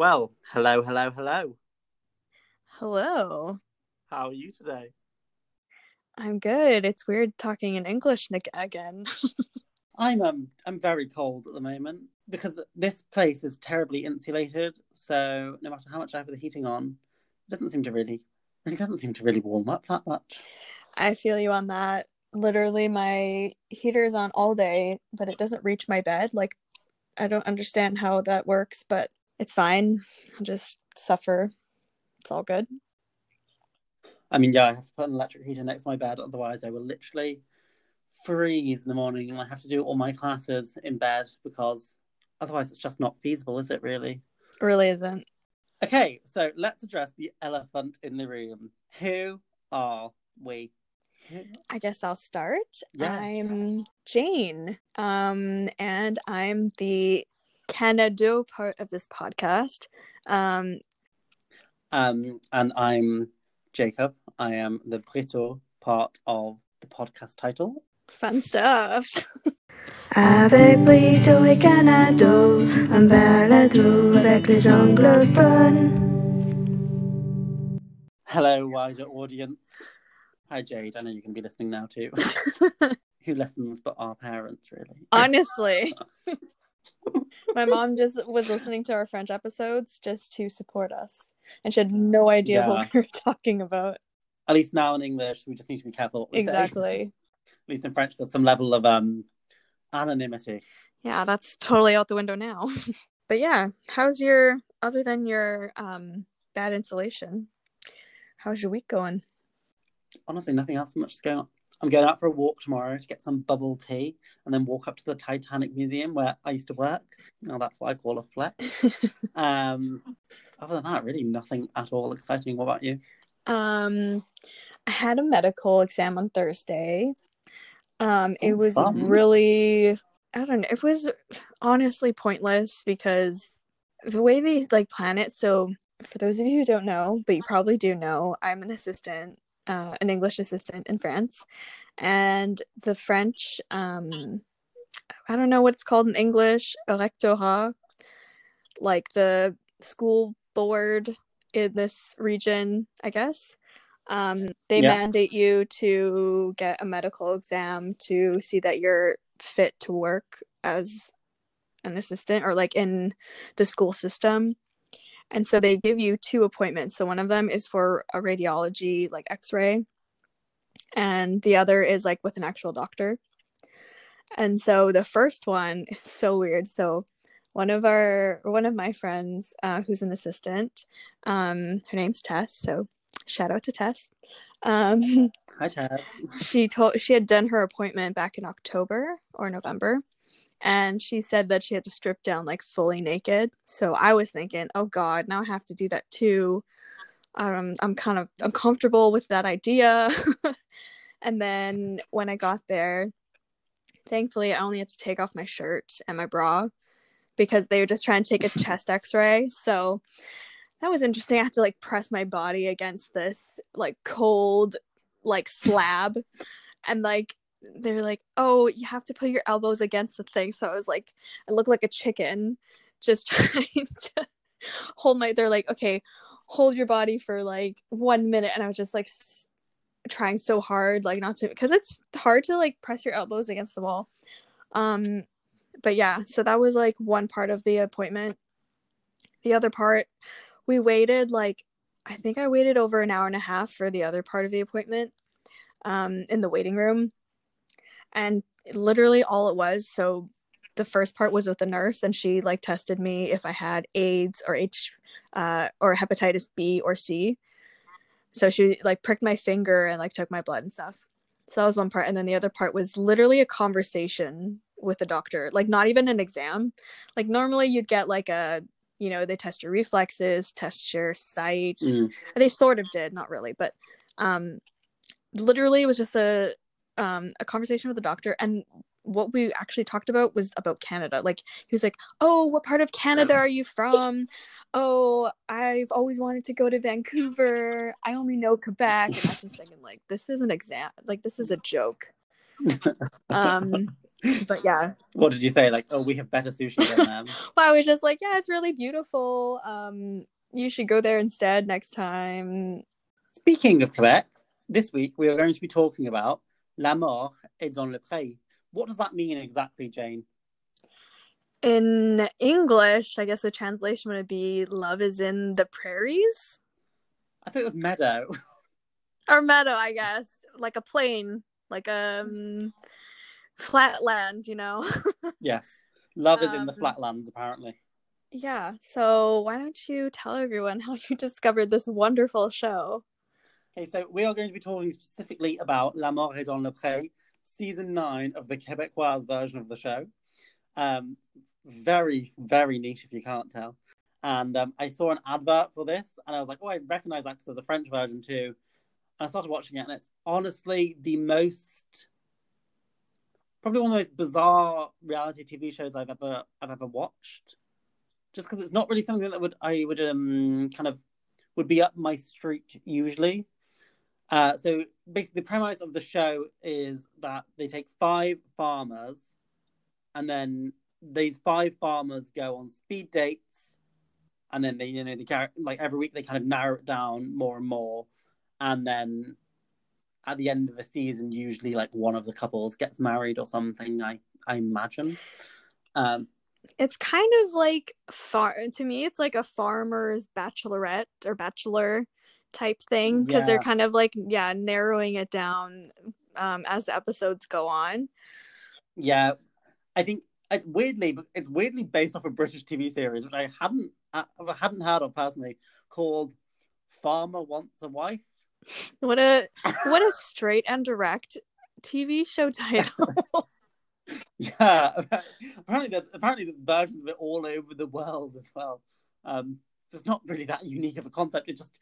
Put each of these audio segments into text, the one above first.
Well, hello, hello, hello. Hello. How are you today? I'm good. It's weird talking in English Nick, again. I'm um I'm very cold at the moment because this place is terribly insulated. So no matter how much I have the heating on, it doesn't seem to really it doesn't seem to really warm up that much. I feel you on that. Literally, my heater is on all day, but it doesn't reach my bed. Like, I don't understand how that works, but it's fine. I'll just suffer. It's all good. I mean, yeah, I have to put an electric heater next to my bed, otherwise I will literally freeze in the morning and I have to do all my classes in bed because otherwise it's just not feasible, is it really? It really isn't. Okay, so let's address the elephant in the room. Who are we? I guess I'll start. Yeah. I'm Jane. Um, and I'm the Canado part of this podcast. Um, Um, and I'm Jacob. I am the Brito part of the podcast title. fun stuff. Avec Brito et Canado, un balado avec les anglophones. Hello, wider audience. Hi, Jade. I know you can be listening now too. Who listens but our parents, really? Honestly. My mom just was listening to our French episodes just to support us. And she had no idea what we were talking about. At least now in English, we just need to be careful. What we say. Exactly. At least in French, there's some level of um anonymity. Yeah, that's totally out the window now. but yeah, how's your other than your um bad insulation? How's your week going? Honestly, nothing else much is going on. I'm going out for a walk tomorrow to get some bubble tea and then walk up to the Titanic Museum where I used to work. Now that's what I call a flex. um, other than that, really nothing at all exciting. What about you? Um I had a medical exam on Thursday. Um it Oh, was fun. really I don't know, it was honestly pointless because the way they like plan it, so for those of you who don't know, but you probably do know, I'm an assistant, uh, an English assistant in France. And the French um I don't know what it's called in English, rectorat, like the school board in this region, I guess. Um, they Yeah. mandate you to get a medical exam to see that you're fit to work as an assistant or like in the school system. And so they give you two appointments. So one of them is for a radiology, like x ray, and the other is like with an actual doctor. And so the first one is so weird. So one of our one of my friends uh, who's an assistant um her name's tess so shout out to tess um Hi, Chaz. she told she had done her appointment back in october or november and she said that she had to strip down like fully naked. So i was thinking oh god now i have to do that too. Um, i'm kind of uncomfortable with that idea. And then when i got there thankfully i only had to take off my shirt and my bra because they were just trying to take a chest x-ray. So that was interesting. I had to like press my body against this like cold like slab. And like they're like oh you have to put your elbows against the thing. So i was like i look like a chicken just trying to hold my they're like okay hold your body for like one minute. And i was just like s- trying so hard like not to because it's hard to like press your elbows against the wall. Um but yeah so that was like one part of the appointment. The other part we waited like i think i waited over an hour and a half for the other part of the appointment um in the waiting room and literally all it was so the first part was with the nurse and she like tested me if i had aids or h uh, or hepatitis b or c. So she like pricked my finger and like took my blood and stuff. So that was one part. And then the other part was literally a conversation with the doctor like not even an exam. Like normally you'd get like a you know they test your reflexes test your sight. Mm. they sort of did not really but um literally it was just a um a conversation with the doctor and what we actually talked about was about Canada. Like he was like, "Oh, what part of Canada are you from? Oh, I've always wanted to go to Vancouver. I only know Quebec." And I was just thinking, like, this is an exam. Like this is a joke. Um, but yeah, What did you say? Like, oh, we have better sushi than them. well, I was just like, yeah, it's really beautiful. Um, you should go there instead next time. Speaking of Quebec, this week we are going to be talking about L'amour est dans le pré. What does that mean exactly, Jane? In English, I guess the translation would be "Love is in the prairies" I think it was meadow. or meadow, I guess, like a plain, like a um, flat land, you know. yes. Love is in the Um, flatlands, apparently. yeah. So why don't you tell everyone how you discovered this wonderful show? Okay, so we are going to be talking specifically about L'amour est dans le pré, season nine of the Quebecois version of the show. Um, very, very niche if you can't tell. And um, I saw an advert for this, and I was like, oh, I recognize that because there's a French version too. And I started watching it, and it's honestly the most, probably one of the most bizarre reality TV shows I've ever I've ever watched. Just because it's not really something that would I would um kind of would be up my street usually. Uh, so basically, the premise of the show is that they take five farmers, and then these five farmers go on speed dates, and then they, you know, they like every week they kind of narrow it down more and more, and then at the end of the season, usually like one of the couples gets married or something. I I imagine. Um, It's kind of like far to me. It's like a farmer's bachelorette or bachelor type thing because they're kind of like yeah narrowing it down um, as the episodes go on. Yeah, I think it's weirdly, it's weirdly based off a British TV series, which I hadn't, I hadn't heard of personally, called "Farmer Wants a Wife." What a what a straight and direct TV show title. Yeah, apparently there's apparently there's versions of it all over the world as well. Um, so it's not really that unique of a concept. It just,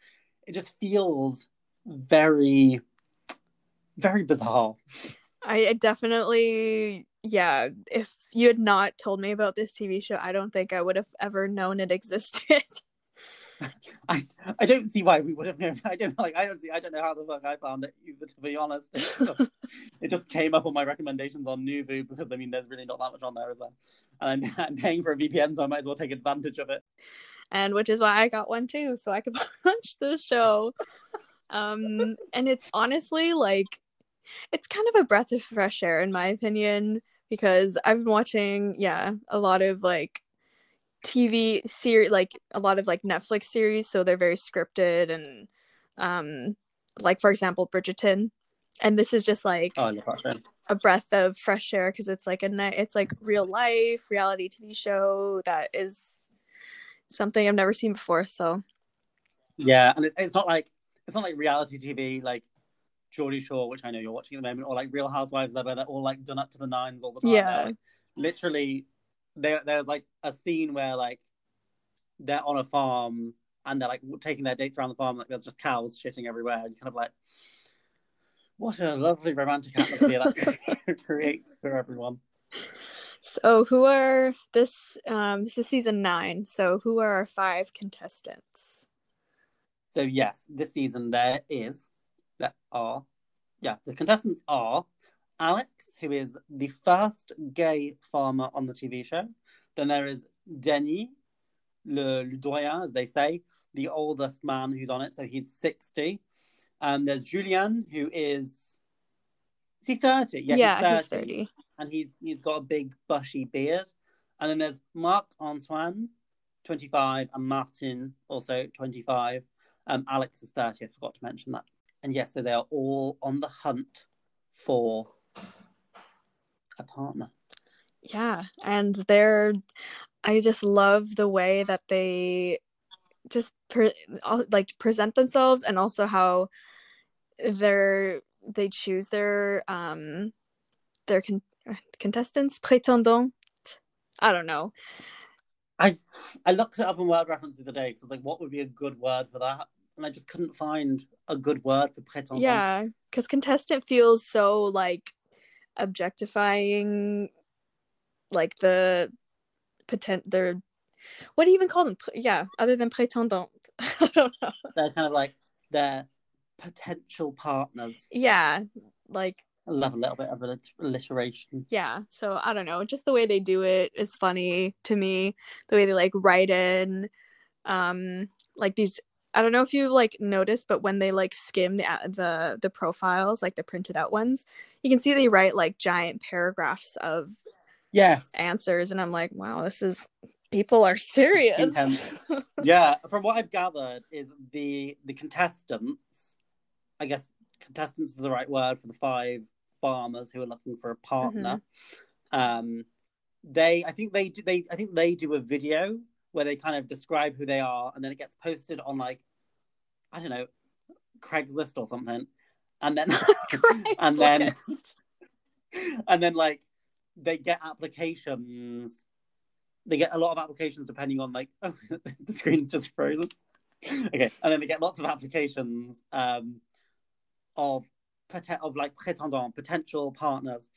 it just feels very, very bizarre. I definitely yeah. If you had not told me about this TV show, I don't think I would have ever known it existed. I I don't see why we would have known. I don't like. I don't see. I don't know how the fuck I found it. Either, to be honest, it just, came up on my recommendations on Noovo because I mean, there's really not that much on there, is there? And I'm, I'm paying for a VPN, so I might as well take advantage of it. And which is why I got one too, so I could watch the show. Um, and it's honestly like it's kind of a breath of fresh air in my opinion because I've been watching, yeah, a lot of like TV series, like a lot of like Netflix series, so they're very scripted and um, like for example, Bridgerton. And this is just like Oh, I love that show. a breath of fresh air because it's like a ni- it's like real life reality TV show that is something I've never seen before. So Yeah, and it's, it's not like it's not like reality TV like Geordie Shore, which I know you're watching at the moment, or like Real Housewives, where they're all like done up to the nines all the time. Yeah. Like, literally, there there's like a scene where like they're on a farm and they're like taking their dates around the farm, like there's just cows shitting everywhere, and you're kind of like, what a lovely romantic atmosphere that creates for everyone. So who are this um this is season nine. So who are our five contestants? So yes, this season there is there are yeah, the contestants are Alex, who is the first gay farmer on the TV show. Then there is Denis, le, le doyen, as they say, the oldest man who's on it, so he's 60. And there's Julian, who is he 30? Yeah, he's 30. and he's he's got a big bushy beard. And then there's Marc Antoine, 25, and Martin, also 25. Um, Alex is 30, I forgot to mention that. And yes, so they are all on the hunt for a partner. Yeah, and they're I just love the way that they just pre- like present themselves and also how they're they choose their um their con- contestants? Prétendants? I don't know. I I looked it up on Word Reference the other day because I was like, what would be a good word for that? And I just couldn't find a good word for prétendant. yeah because contestant feels so like objectifying like the potent their what do you even call them? Yeah other than prétendant. I don't know. They're kind of like their potential partners. yeah like I love a little bit of allit- alliteration. Yeah. So I don't know. Just the way they do it is funny to me. The way they like write in, um, like these. I don't know if you like noticed, but when they like skim the the the profiles, like the printed out ones, you can see they write like giant paragraphs of Yes. answers, and I'm like, wow, this is people are serious. Yeah, from what I've gathered, is the the contestants. I guess contestants is the right word for the five farmers who are looking for a partner. Um, they, I think they do. They, I think they do a video where they kind of describe who they are, and then it gets posted on like, I don't know, Craigslist or something, and then and then and then like they get applications they get a lot of applications depending on like oh the screen's just frozen okay and then they get lots of applications um of of like prétendants potential partners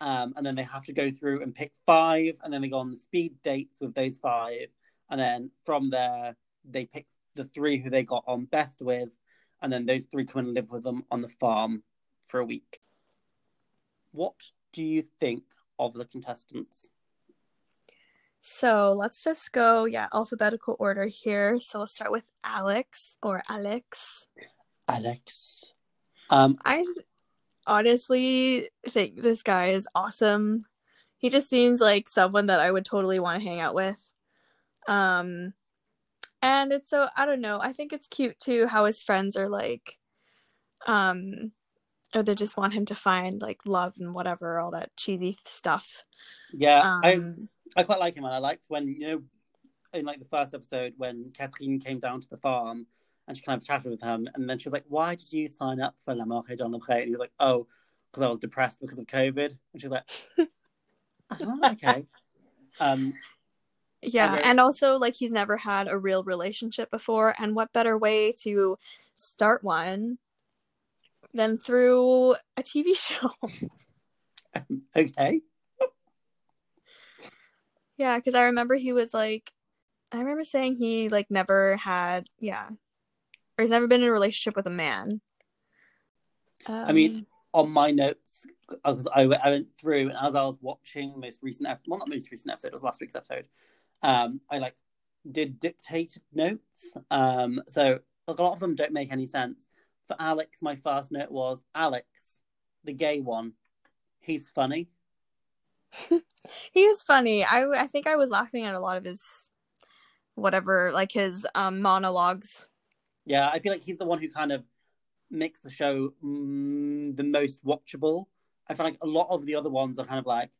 um and then they have to go through and pick five and then they go on the speed dates with those five and then from there they pick the three who they got on best with and then those three come and live with them on the farm for a week what do you think of the contestants? So let's just go, yeah, alphabetical order here. So we'll start with Alex or Alex. Alex. Um, I honestly think this guy is awesome. He just seems like someone that I would totally want to hang out with. Um and it's so I don't know, I think it's cute too how his friends are like um or they just want him to find like love and whatever, all that cheesy stuff. yeah, I, Um I quite like him, and I liked when you know, in like the first episode when Catherine came down to the farm and she kind of chatted with him, and then she was like, "Why did you sign up for La et dans le Pré?" And he was like, "Oh, because I was depressed because of COVID." And she was like, oh, "Okay." Um, Yeah, Okay. and also like he's never had a real relationship before, and what better way to start one than through a TV show? okay. yeah, because I remember he was like, I remember saying he like never had, yeah, or he's never been in a relationship with a man. I mean, Um, on my notes because I, I went through and as I was watching most recent episode, well, not most recent episode, it was last week's episode. Um, I like did dictated notes. Um, so a lot of them don't make any sense. For Alex, my first note was Alex, the gay one. He's funny. he was funny. I I think I was laughing at a lot of his whatever, like his um monologues. Yeah, I feel like he's the one who kind of makes the show mm, the most watchable. I feel like a lot of the other ones are kind of like,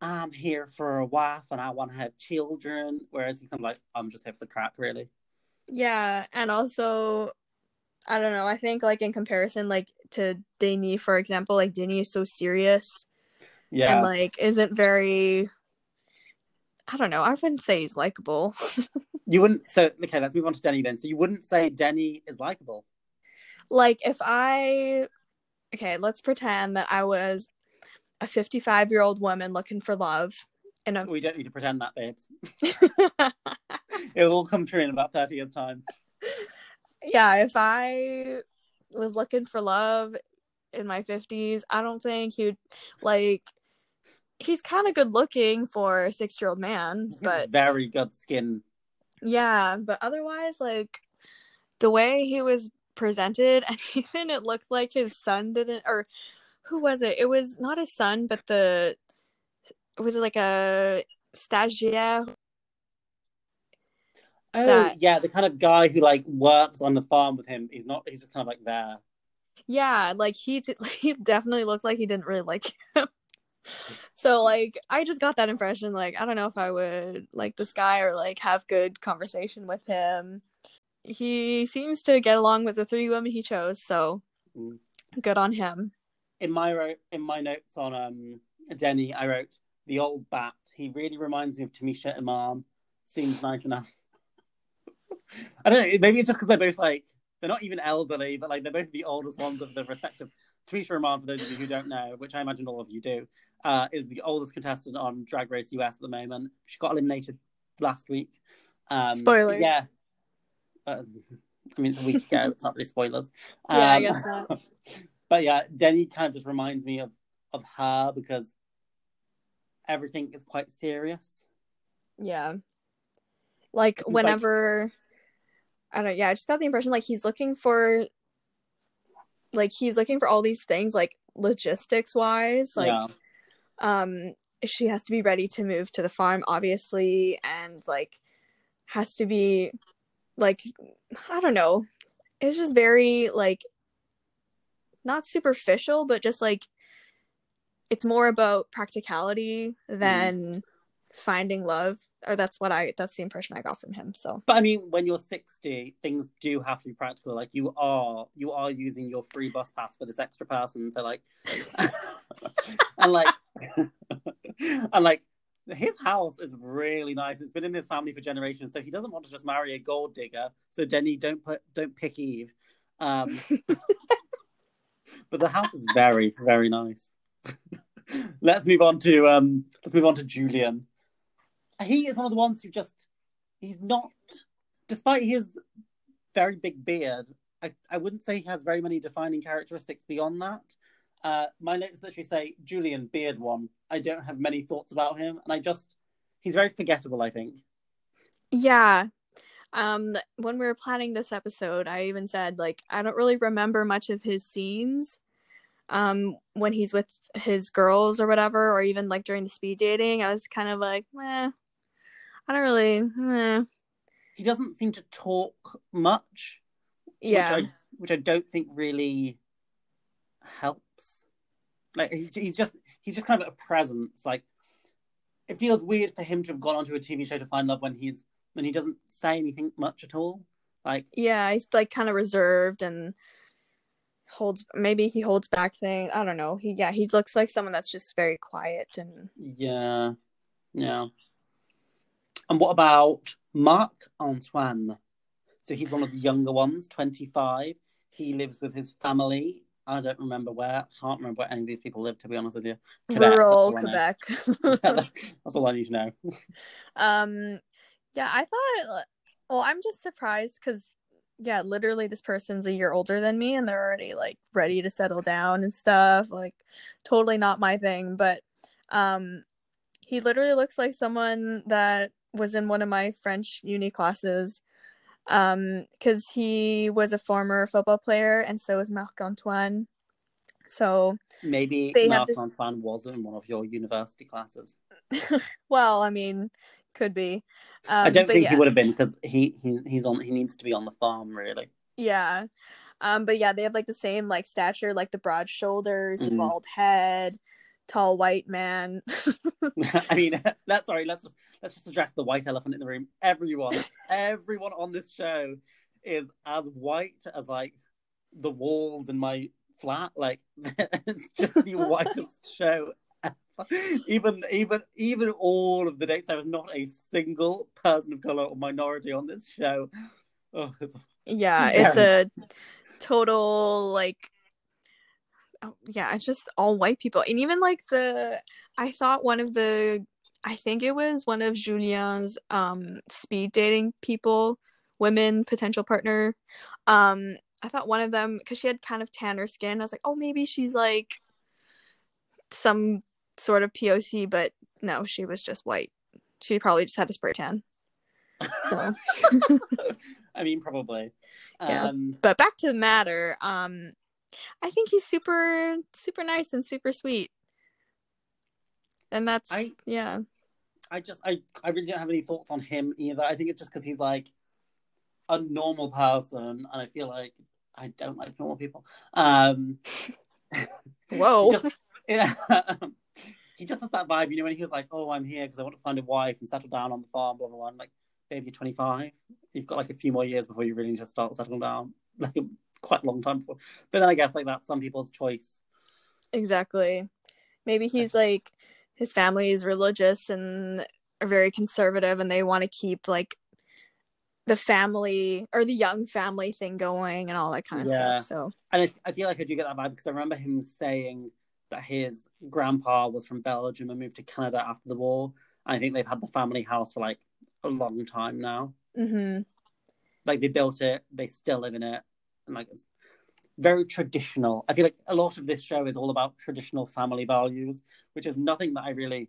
I'm here for a wife and I want to have children, whereas he's kind of like, I'm just here for the crack, really. Yeah, and also I don't know, I think like in comparison like to Denny, for example, like Denny is so serious Yeah, and like isn't very I don't know, I wouldn't say he's likable. you wouldn't. So okay, let's move on to Denny then. So you wouldn't say Denny is likable. like if I okay, let's pretend that I was a 55 year old woman looking for love in a We don't need to pretend that, babes. It will all come true in about thirty years' time. yeah, if I was looking for love in my 50s, I don't think he'd like he's kind of good looking for a 6-year-old man, but very good skin. yeah, but otherwise like the way he was presented and even it looked like his son didn't or who was it? It was not his son, but the was it like a stagiaire? Oh That- yeah, the kind of guy who like works on the farm with him. He's not. He's just kind of like there. Yeah, like he he definitely looked like he didn't really like him. So like I just got that impression like I don't know if I would like this guy or like have good conversation with him. He seems to get along with the three women he chose, so Mm. good on him. In my in my notes on um Denny, I wrote the old bat. He really reminds me of Tamisha Iman. Seems nice enough. I don't know. Maybe it's just because they're both like they're not even elderly, but like they're both the oldest ones of the respective. Tamisha Iman, for those of you who don't know, which I imagine all of you do, uh, is the oldest contestant on Drag Race US at the moment. She got eliminated last week. Um, Spoilers. Yeah. Uh, I mean, it's a week ago. It's not really spoilers. Yeah, I Um, guess not. but yeah, Denny kind of just reminds me of of her because everything is quite serious. Yeah. Like He's like- whenever I don't yeah, I just got the impression like he's looking for like he's looking for all these things like logistics wise, like yeah. um she has to be ready to move to the farm obviously and like has to be like I don't know. It's just very like not superficial but just like it's more about practicality than finding love or that's what I that's the impression I got from him. So But I mean, when you're 60, things do have to be practical. Like you are, you are using your free bus pass for this extra person. So like, and like, and like, his house is really nice. It's been in his family for generations. So he doesn't want to just marry a gold digger. So Denny, don't put, don't pick Eve. Um, but the house is very, very nice. let's move on to um, let's move on to Julian. He is one of the ones who just he's not despite his very big beard, I, I wouldn't say he has very many defining characteristics beyond that. Uh, my notes literally say Julian Beard one. I don't have many thoughts about him, and I just he's very forgettable. I think. Yeah. Um when we were planning this episode, I even said like I don't really remember much of his scenes um when he's with his girls or whatever or even like during the speed dating. I was kind of like, "Meh. I don't really eh. He doesn't seem to talk much, Yeah. which I which I don't think really helps. Like he, he's just he's just kind of a presence. Like it feels weird for him to have gone onto a TV show to find love when he's when he doesn't say anything much at all. Like yeah, he's like kind of reserved and holds maybe he holds back things. I don't know. He yeah, he looks like someone that's just very quiet and yeah, yeah. And what about Marc Antoine? So he's one of the younger ones, twenty five. He lives with his family. I don't remember where. I can't remember where any of these people live. To be honest with you, Quebec, rural. Quebec. That's all I need to know. Um, yeah, I thought. Well, I'm just surprised because, yeah, literally, this person's a year older than me, and they're already like ready to settle down and stuff. Like, totally not my thing. But, um, he literally looks like someone that was in one of my French uni classes. Um, because he was a former football player, and so was Marc Antoine. So, Maybe Marc this- Antoine was in one of your university classes. well, I mean, could be. Um, I don't think yeah. he would have been because he, he he's on he needs to be on the farm really. Yeah. Um, but yeah, they have like the same like stature, like the broad shoulders, the Mhm. bald head, tall white man. I mean, that's sorry. Let's just let's just address the white elephant in the room. Everyone, everyone on this show is as white as like the walls in my flat. Like it's just the whitest show. ever. Even even even all of the dates, there was not a single person of color or minority on this show. Oh, it's, yeah, it's a total like oh, yeah, it's just all white people. And even like the I thought one of the I think it was one of Julien's um speed dating people, women potential partner. Um I thought one of them because she had kind of tanner skin. I was like, oh, maybe she's like some sort of POC, but no, she was just white. She probably just had a spray tan. So, I mean, probably. Yeah. Um, but back to the matter. Um, I think he's super, super nice and super sweet, and that's I- yeah, I just I I really don't have any thoughts on him either. I think it's just because he's like a normal person, and I feel like I don't like normal people. Um, Whoa. he just, yeah, he just has that vibe, you know. When he was like, "Oh, I'm here because I want to find a wife and settle down on the farm," blah blah blah. I'm like, baby, you're 25. You've got like a few more years before you really need to start settling down. Like quite a long time before. But then I guess like that's some people's choice. exactly. Maybe he's like his family is religious and are very conservative, and they want to keep like the family or the young family thing going and all that kind of Yeah. stuff. So And I, I feel like I do get that vibe because I remember him saying that his grandpa was from Belgium and moved to Canada after the war. And I think they've had the family house for like a long time now. hmm Like they built it, they still live in it, and like it's very traditional. I feel like a lot of this show is all about traditional family values, which is nothing that I really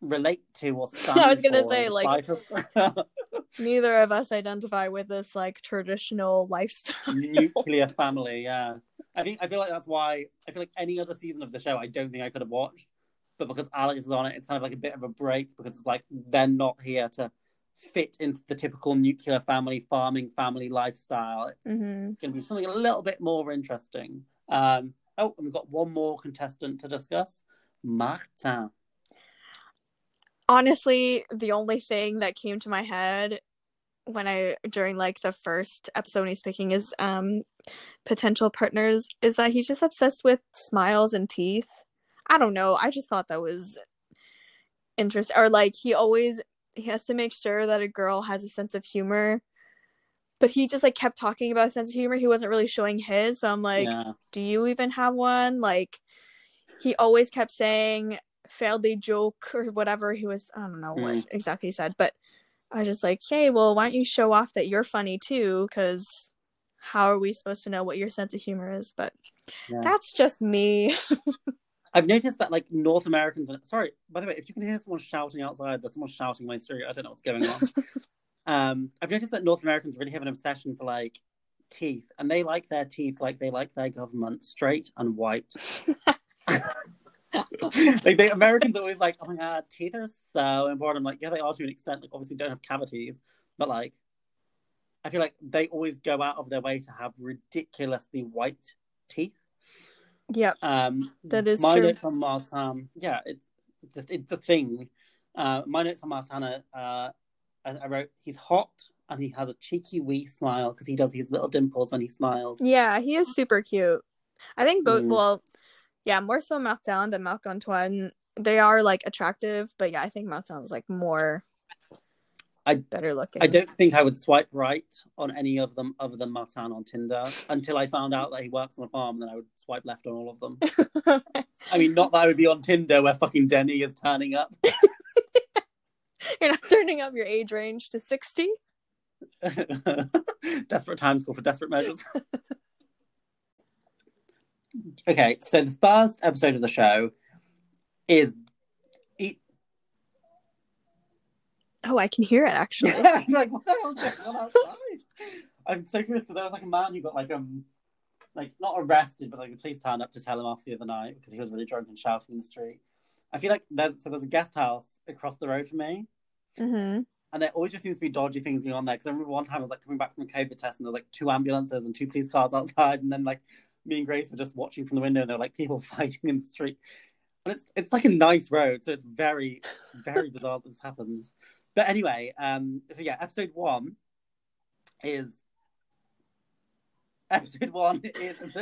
relate to or stand I was gonna say, like-. Neither of us identify with this like traditional lifestyle. nuclear family. Yeah, I think I feel like that's why I feel like any other season of the show I don't think I could have watched, but because Alex is on it, it's kind of like a bit of a break because it's like they're not here to fit into the typical nuclear family farming family lifestyle. It's, hmm it's going to be something a little bit more interesting. Um, oh, and we've got one more contestant to discuss, Martin. Honestly, the only thing that came to my head when I during like the first episode when he's speaking is um potential partners is that he's just obsessed with smiles and teeth. I don't know. I just thought that was interesting. Or like he always he has to make sure that a girl has a sense of humor. But he just like kept talking about a sense of humor. He wasn't really showing his. So I'm like, yeah. do you even have one? Like he always kept saying failed a joke or whatever he was I don't know what Mm. exactly he said, but I was just like, hey, well, why don't you show off that you're funny too? Because how are we supposed to know what your sense of humor is? But Yeah. that's just me. I've noticed that like North Americans. Sorry, by the way, if you can hear someone shouting outside, there's someone shouting my street. I don't know what's going on. um, I've noticed that North Americans really have an obsession for like teeth, and they like their teeth like they like their government straight and white. like the Americans are always like, oh my god, teeth are so important. I'm like, yeah, they are to an extent. Like, obviously, don't have cavities, but like, I feel like they always go out of their way to have ridiculously white teeth. Yep. Um, That is my true. notes on Marsan. Yeah, it's it's a, it's a thing. Uh, my notes on Marsana. Uh, I, I wrote he's hot and he has a cheeky wee smile because he does his little dimples when he smiles. Yeah, he is super cute. I think both Mm. well, yeah, more so Martin than Marc Antoine. They are like attractive, but yeah, I think Martin is like more I- better looking. I don't think I would swipe right on any of them other than Martin on Tinder until I found out that he works on a farm. Then I would swipe left on all of them. I mean, not that I would be on Tinder where fucking Denny is turning up. You're not turning up your age range to 60? desperate times call for desperate measures. okay, so the first episode of the show is it, Oh, I can hear it actually. I'm like what the hell's going on outside? I'm so curious because there was like a man who got like um like not arrested, but like the police turned up to tell him off the other night because he was really drunk and shouting in the street. I feel like there's so there's a guest house across the road from me, hmm and there always just seems to be dodgy things going on there. Because I remember one time I was like coming back from a COVID test, and there was like two ambulances and two police cars outside, and then like me and Grace were just watching from the window, and there were like people fighting in the street. And it's it's like a nice road, so it's very very bizarre that this happens. But anyway, um, so yeah, episode one is episode one is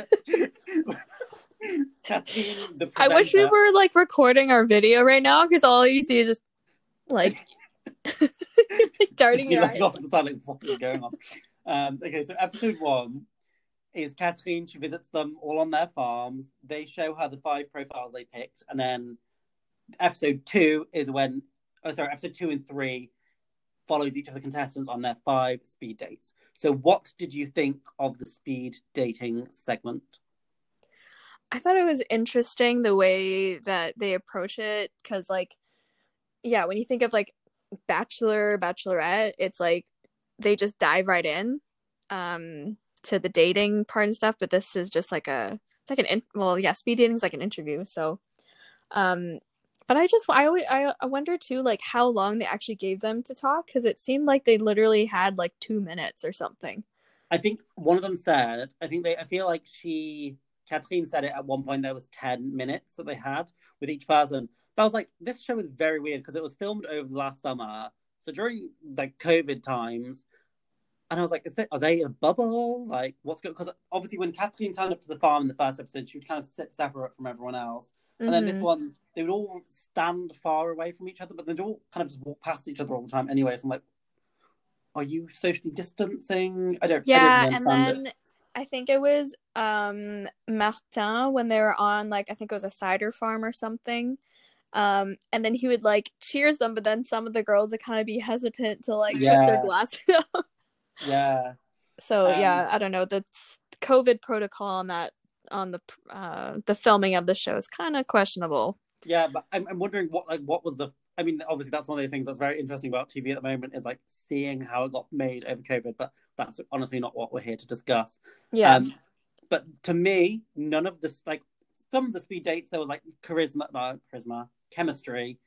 Kathleen, the I wish we were like recording our video right now because all you see is just like darting Just be your looking eyes. off to the side, like, what is going on? Um, okay, so episode one is Catherine. She visits them all on their farms. They show her the five profiles they picked, and then episode two is when, oh, sorry, episode two and three follows each of the contestants on their five speed dates. So, what did you think of the speed dating segment? I thought it was interesting the way that they approach it because, like, yeah, when you think of like Bachelor, Bachelorette, it's like they just dive right in um, to the dating part and stuff. But this is just like a, it's like an, in- well, yeah, speed dating is like an interview. So, um, but I just, I always, I, I wonder too, like how long they actually gave them to talk because it seemed like they literally had like two minutes or something. I think one of them said, I think they, I feel like she, Catherine said it at one point, there was 10 minutes that they had with each person. But I was like, this show is very weird because it was filmed over the last summer. So during like COVID times, and I was like, is they, are they in a bubble? Like, what's going Because obviously, when Catherine turned up to the farm in the first episode, she would kind of sit separate from everyone else. And then this Mhm. one, they would all stand far away from each other, but they'd all kind of just walk past each other all the time anyway. So I'm like, are you socially distancing? I don't. I Yeah, don't and understand it. then I think it was um Martin when they were on like I think it was a cider farm or something. Um and then he would like cheers them, but then some of the girls would kind of be hesitant to like put Yeah. their glasses up. Yeah. So Um, yeah, I don't know. That's COVID protocol on that on the uh the filming of the show is kind of questionable. Yeah, but I'm, I'm wondering what like what was the I mean, obviously that's one of those things that's very interesting about TV at the moment is like seeing how it got made over COVID, but that's honestly not what we're here to discuss. Yeah. Um, but to me, none of this like some of the speed dates there was like charisma, no, charisma, chemistry.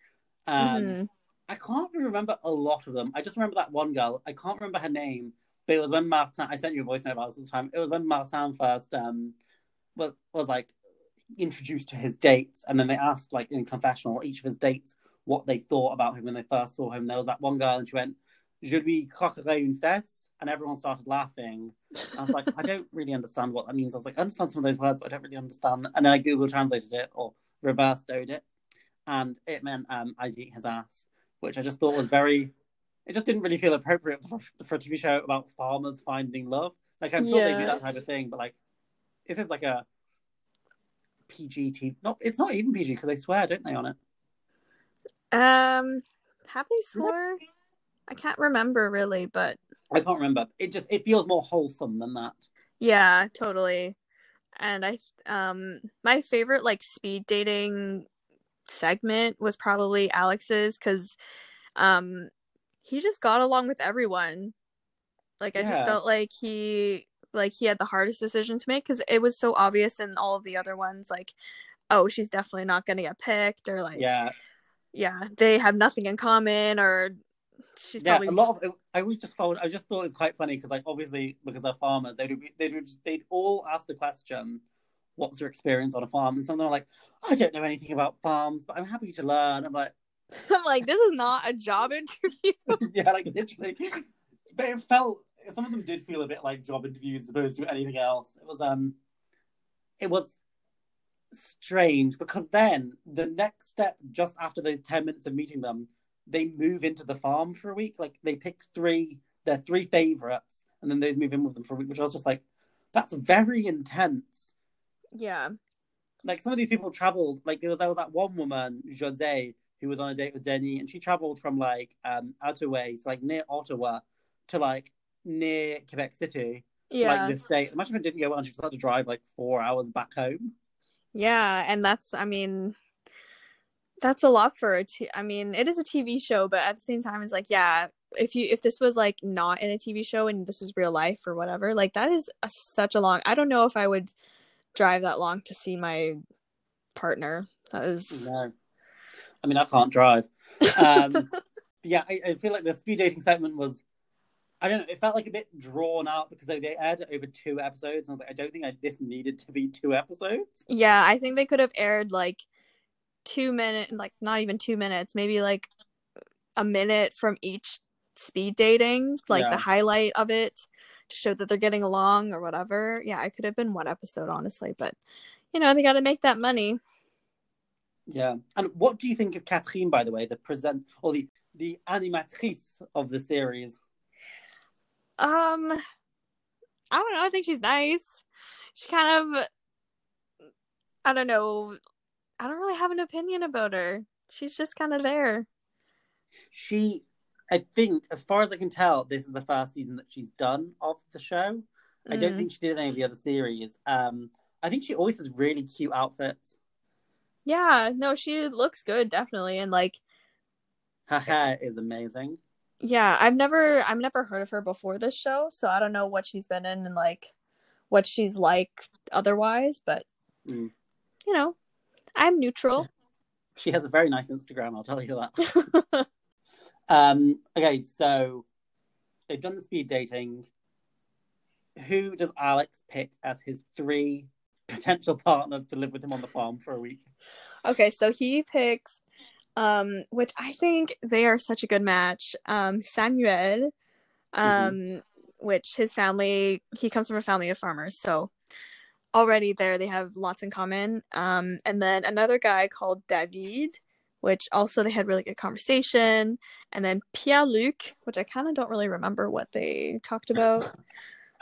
Um, Mhm. I can't remember a lot of them. I just remember that one girl. I can't remember her name, but it was when Martin. I sent you a voice note about this at the time. It was when Martin first um was was like introduced to his dates, and then they asked like in confessional each of his dates what they thought about him when they first saw him. There was that one girl, and she went, "Je lui croquerai une fesse," and everyone started laughing. I was like, I don't really understand what that means. I was like, I understand some of those words, but I don't really understand. And then I Google translated it or reversed it, and it meant um, I'd eat his ass, which I just thought was very. It just didn't really feel appropriate for, for a TV show about farmers finding love. Like I'm sure they do that type of thing, but like, this is like a PG TV. Not, it's not even PG because they swear, don't they, on it? Um, have they swore? I can't remember really, but I can't remember. It just it feels more wholesome than that. yeah, totally. And I, um, my favorite like speed dating segment was probably Alex's because, um, he just got along with everyone. Like I just felt like he like he had the hardest decision to make because it was so obvious in all of the other ones like oh she's definitely not gonna get picked or like Yeah, yeah they have nothing in common or she's yeah. probably A lot of I always just found I just thought it was quite funny because like obviously because they're farmers they'd be, they'd they'd all ask the question, "What's your experience on a farm?" And some of them are like, "I don't know anything about farms, but I'm happy to learn." I'm like, I'm like this is not a job interview yeah, like literally. But it felt some of them did feel a bit like job interviews as opposed to anything else. It was um, it was strange because then the next step, just after those ten minutes of meeting them, they move into the farm for a week. Like they pick three, their three favorites, and then those move in with them for a week. Which I was just like, that's very intense. yeah Like some of these people traveled. Like there was there was that one woman, Jose, who was on a date with Denny, and she traveled from like um Ottawa, so like near Ottawa, to like near Quebec City. yeah Like this date. Imagine if it didn't go well and she just had to drive like four hours back home. yeah and that's i mean that's a lot for a t- i mean it is a tv show but at the same time it's like yeah if you if this was like not in a tv show and this was real life or whatever like that is a, such a long i don't know if i would drive that long to see my partner that is No. I mean I can't drive. Um yeah, I, I feel like the speed dating segment was I don't know, it felt like a bit drawn out because they, they aired it over two episodes and I was like, I don't think I, this needed to be two episodes. yeah i think they could have aired like two minute like not even two minutes maybe like a minute from each speed dating like Yeah. the highlight of it to show that they're getting along or whatever yeah it could have been one episode honestly but you know they got to make that money Yeah. And what do you think of Catherine, by the way, the present or the the animatrice of the series? Um i don't know i think she's nice she kind of i don't know i don't really have an opinion about her she's just kind of there She I think, as far as I can tell, this is the first season that she's done of the show. I don't Mm. think she did any of the other series. Um, I think she always has really cute outfits. yeah no she looks good definitely and like Her hair is amazing. Yeah i've never i've never heard of her before this show so i don't know what she's been in and like what she's like otherwise but Mm. you know i'm neutral She has a very nice Instagram, I'll tell you that. um, okay, so they've done the speed dating. Who does Alex pick as his three potential partners to live with him on the farm for a week? okay so he picks um which i think they are such a good match um samuel um which his family he comes from a family of farmers so already there they have lots in common um and then another guy called david which also they had really good conversation and then pierre luc which i kind of don't really remember what they talked about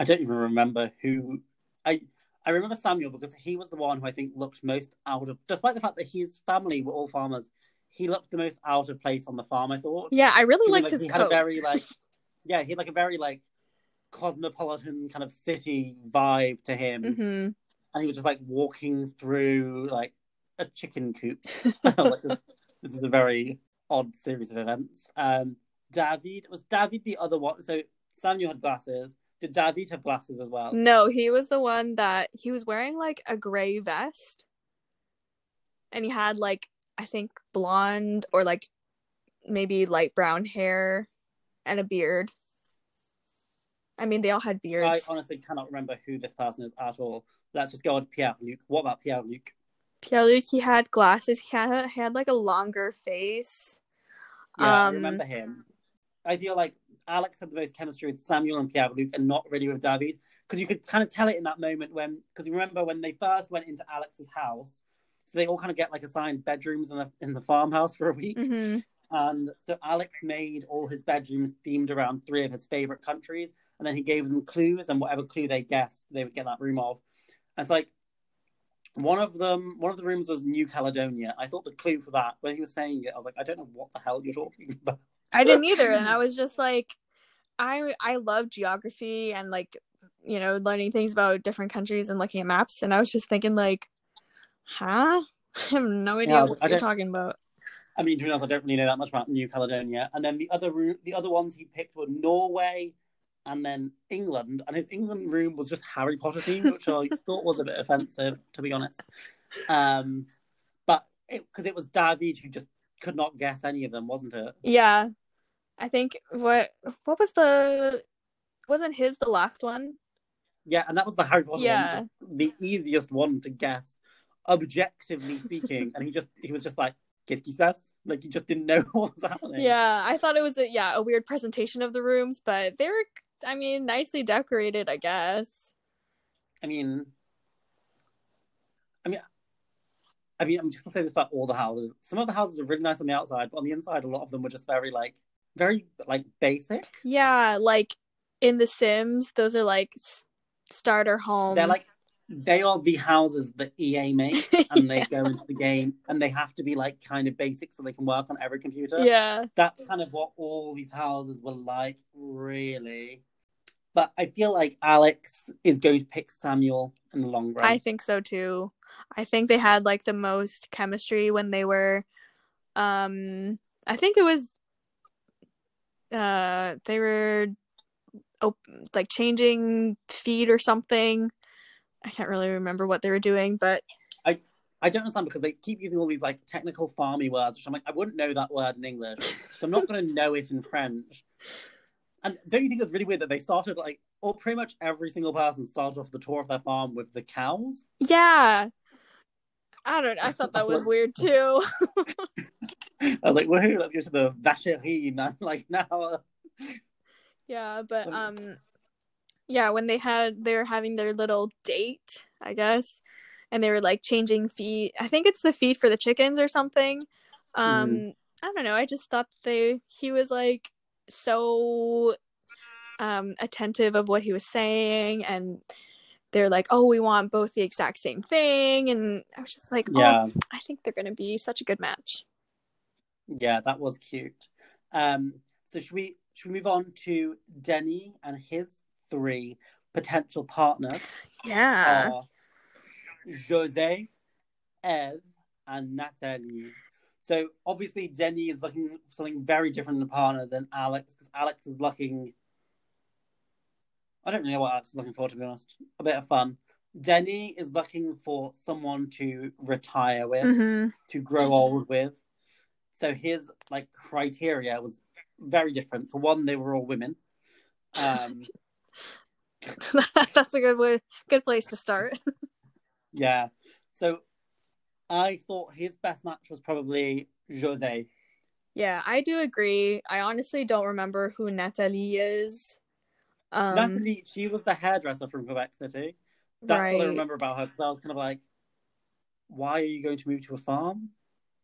I don't even remember who. I I remember Samuel because he was the one who I think looked most out of, despite the fact that his family were all farmers. He looked the most out of place on the farm. I thought. yeah i really Do you mean, liked like, his he coat had a very like, yeah, he had like a very like cosmopolitan kind of city vibe to him, hmm and he was just like walking through like a chicken coop. like this, this is a very odd series of events. Um, David was David the other one. So Samuel had glasses. Did David have glasses as well? No, he was the one that he was wearing like a gray vest. And he had like I think blonde or like maybe light brown hair and a beard. I mean, they all had beards. I honestly cannot remember who this person is at all. Let's just go on to Pierre Luc. What about Pierre Luc? Pierre Luc, he had glasses. He had he had like a longer face. Yeah, I Um, remember him. I feel like Alex had the most chemistry with Samuel and Pierre Luc and not really with David. Because you could kind of tell it in that moment when, because you remember when they first went into Alex's house, so they all kind of get like assigned bedrooms in the in the farmhouse for a week. hmm And so Alex made all his bedrooms themed around three of his favorite countries, and then he gave them clues, and whatever clue they guessed, they would get that room of. And it's like one of them, one of the rooms was New Caledonia. I thought the clue for that when he was saying it, I was like, I don't know what the hell you're talking about. I didn't either, and I was just like, I I love geography and like you know learning things about different countries and looking at maps, and I was just thinking like, huh? I have no idea I what like, you're talking about. I mean, to be honest, I don't really know that much about New Caledonia. And then the other room, the other ones he picked were Norway and then England. And his England room was just Harry Potter themed, which I thought was a bit offensive, to be honest. Um, but because it, was David who just could not guess any of them, wasn't it? Yeah, I think what what was the wasn't his the last one? Yeah, and that was the Harry Potter Yeah. one, the easiest one to guess, objectively speaking. and he just he was just like, "Qu'est-ce qui? Like he just didn't know what was happening. Yeah, I thought it was a yeah a weird presentation of the rooms, but they were I mean nicely decorated, I guess. I mean, I mean, I mean, I'm just gonna say this about all the houses. Some of the houses are really nice on the outside, but on the inside, a lot of them were just very like, very like basic. Yeah, like in The Sims, those are like starter home. They're like, they are the houses that EA make, and they Yeah. go into the game, and they have to be like kind of basic so they can work on every computer. yeah. That's kind of what all these houses were like, really. But I feel like Alex is going to pick Samuel in the long run. I think so too. I think they had like the most chemistry when they were um I think it was uh they were op- like changing feed or something. I can't really remember what they were doing, but I I don't understand because they keep using all these like technical farmy words, which I'm like, I wouldn't know that word in English, so I'm not going to know it in French. And don't you think it's really weird that they started like, or pretty much every single person started off the tour of their farm with the cows? yeah. I don't I thought that was weird too. I was like, woohoo, let's go to the vacherie, man. Like now, Yeah, but um yeah, when they had they were having their little date, I guess, and they were like changing feed. I think it's the feed for the chickens or something. Um I don't know, I just thought they he was like so um attentive of what he was saying and they're like, "Oh, we want both the exact same thing." And I was just like, "Oh, yeah, I think they're going to be such a good match." yeah, that was cute. Um, so should we should we move on to Denny and his three potential partners? Yeah. are Jose, Eve, and Natalie. So obviously Denny is looking for something very different in a partner than Alex, because Alex is looking. I don't really know what Alex is looking for, to be honest. A bit of fun. Denny is looking for someone to retire with, Mhm. to grow old with. So his like criteria was very different. For one, they were all women. Um, That's a good way good place to start. Yeah. So I thought his best match was probably Jose. Yeah, I do agree. I honestly don't remember who Natalie is. Um, Natalie, she was the hairdresser from Quebec City. That's all I remember about her because I was kind of like, why are you going to move to a farm?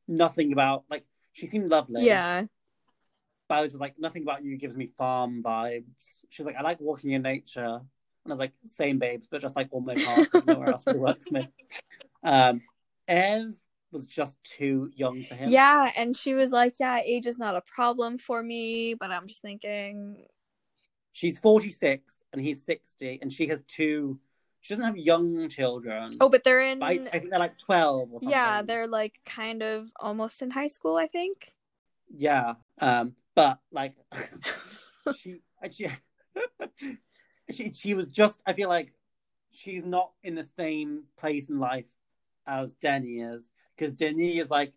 Nothing about, like, she seemed lovely. Yeah, I was just like, nothing about you gives me farm vibes. She's like, I like walking in nature. And I was like, same babes, but just like on my park. Nowhere else really works for me. Um, Eve was just too young for him. yeah, and she was like, "Yeah, age is not a problem for me," but I'm just thinking, she's 46 and he's 60 and she has two she doesn't have young children Oh, but they're in. but I, I think they're like 12 or something yeah, they're like kind of almost in high school, I think. Yeah um but like she she she she was just i feel like she's not in the same place in life as denny is because denny is like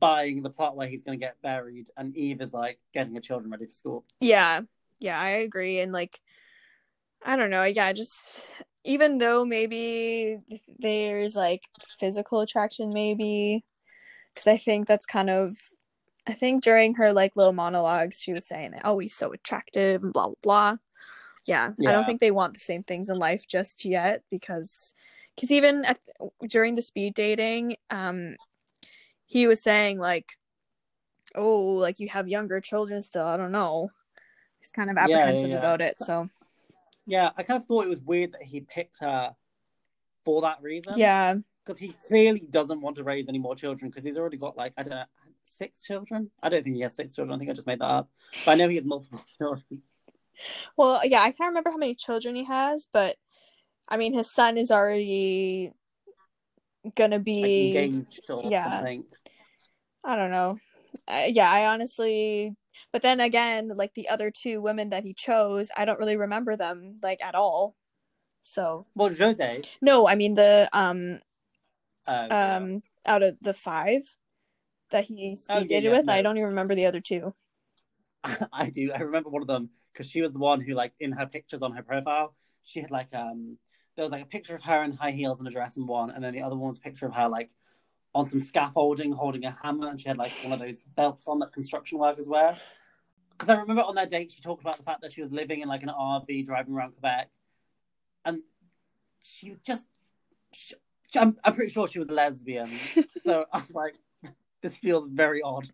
buying the plot where he's going to get buried and eve is like getting her children ready for school Yeah, yeah, I agree. And like, I don't know. Yeah, just even though maybe there's like physical attraction, maybe because I think that's kind of. I think during her like little monologues, she was saying, "Oh, he's so attractive," and blah blah blah. Yeah, I don't think they want the same things in life just yet because, because even at, during the speed dating, um, he was saying like, "Oh, like you have younger children still." I don't know. He's kind of Yeah, yeah, apprehensive yeah. about it. So yeah i kind of thought it was weird that he picked her for that reason yeah, because he clearly doesn't want to raise any more children because he's already got like i don't know six children i don't think he has six children i think i just made that up but i know he has multiple children well, yeah, I can't remember how many children he has, but I mean, his son is already gonna like be. engaged or yeah. something I don't know. Uh, yeah, I honestly. But then again, like the other two women that he chose, I don't really remember them like at all. So well jose no, I mean the um yeah. um out of the five that he speed Oh, yeah, dated yeah, with, I don't even remember the other two. I do. I remember one of them because she was the one who, like, in her pictures on her profile, she had like um, there was like a picture of her in high heels and a dress in one, and then the other one was a picture of her like on some scaffolding holding a hammer, and she had like one of those belts on that construction workers wear. Because I remember on their date, she talked about the fact that she was living in like an RV driving around Quebec, and she was just. She, I'm, I'm pretty sure she was a lesbian, so I was like, this feels very odd.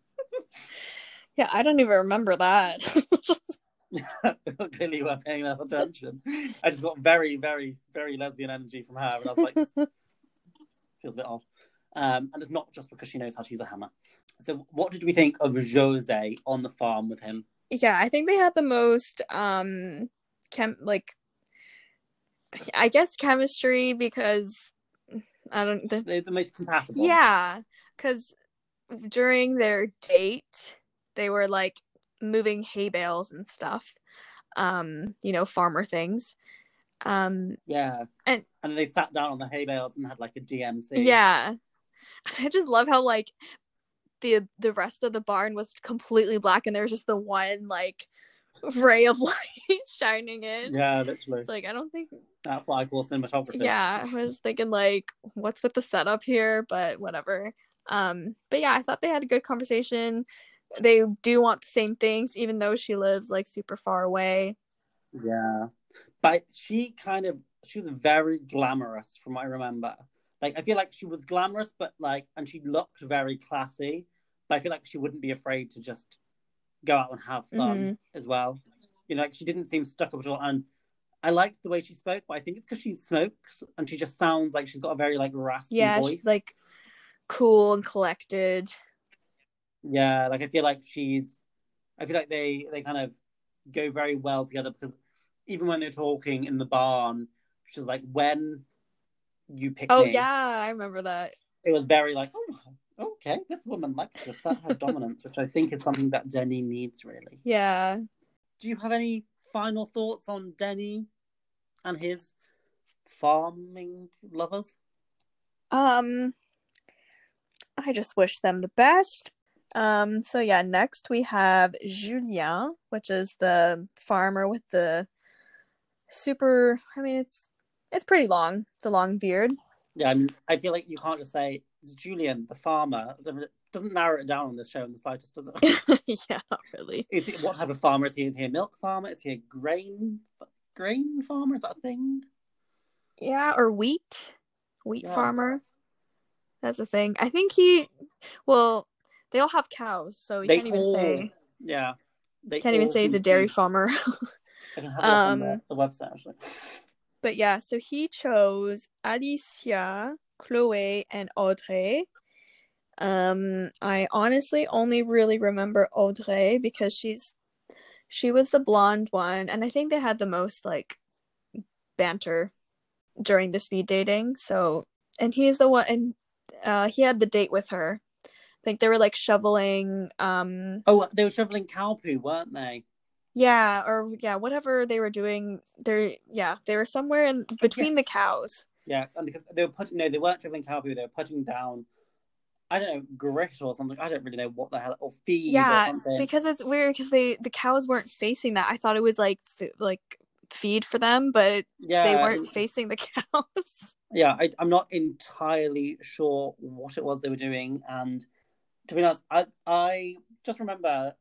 Yeah, I don't even remember that. Clearly, you weren't paying enough attention. I just got very, very, very lesbian energy from her, and I was like, feels a bit odd. Um, and it's not just because she knows how to use a hammer. So, what did we think of Jose on the farm with him? yeah, I think they had the most um chem like I guess chemistry because I don't they're- They're the most compatible. yeah, cuz during their date they were like moving hay bales and stuff. Um, you know, farmer things. Um yeah. And- and they sat down on the hay bales and had like a DMC. yeah. I just love how like the the rest of the barn was completely black and there was just the one like ray of light shining in. yeah, literally. It's like I don't think That's what I call cinematography. yeah, I was thinking like what's with the setup here, but whatever. Um but yeah, I thought they had a good conversation. They do want the same things even though she lives like super far away. Yeah. But she kind of she was very glamorous from what I remember. Like I feel like she was glamorous but like and she looked very classy. But I feel like she wouldn't be afraid to just go out and have fun Mhm. as well. You know, like she didn't seem stuck up at all and I liked the way she spoke, but I think it's because she smokes and she just sounds like she's got a very like raspy Yeah, voice. she's like cool and collected. Yeah, like I feel like she's I feel like they they kind of go very well together because even when they're talking in the barn, she's like, when you pick Oh me, yeah, I remember that. it was very like, oh, okay, this woman likes to assert her dominance, which I think is something that Denny needs really. Yeah. Do you have any final thoughts on Denny and his farming lovers? Um I just wish them the best. Um so yeah, next we have Julien, which is the farmer with the super I mean it's it's pretty long, the long beard. Yeah, I mean, I feel like you can't just say it's Julian, the farmer. It doesn't narrow it down on this show in the slightest, does it? yeah, not really. Is it what type of farmer is he? Is he a milk farmer? Is he a grain grain farmer? Is that a thing? Yeah, or wheat. Wheat Yeah. farmer. That's a thing. I think he well, they all have cows, so he They can't even all- say Yeah. They can't even say he's a dairy farmer. I have it on the, Um, the website actually. But yeah, so he chose Alicia, Chloe, and Audrey. Um, I honestly only really remember Audrey because she's She was the blonde one, and I think they had the most like banter during the speed dating. So, and he's the one, and uh, he had the date with her. I think they were like shoveling, um, Oh, they were shoveling cow poo, weren't they? yeah, or yeah, whatever they were doing. They're yeah, they were somewhere in between the cows. Yeah, and because they were putting no, they weren't shoveling cow poo. They were putting down, I don't know, grit or something. I don't really know what the hell or feed or Yeah, something. because it's weird because they the cows weren't facing that. I thought it was like like feed for them, but yeah, they weren't facing the cows. yeah, I, I'm not entirely sure what it was they were doing, and to be honest, I I just remember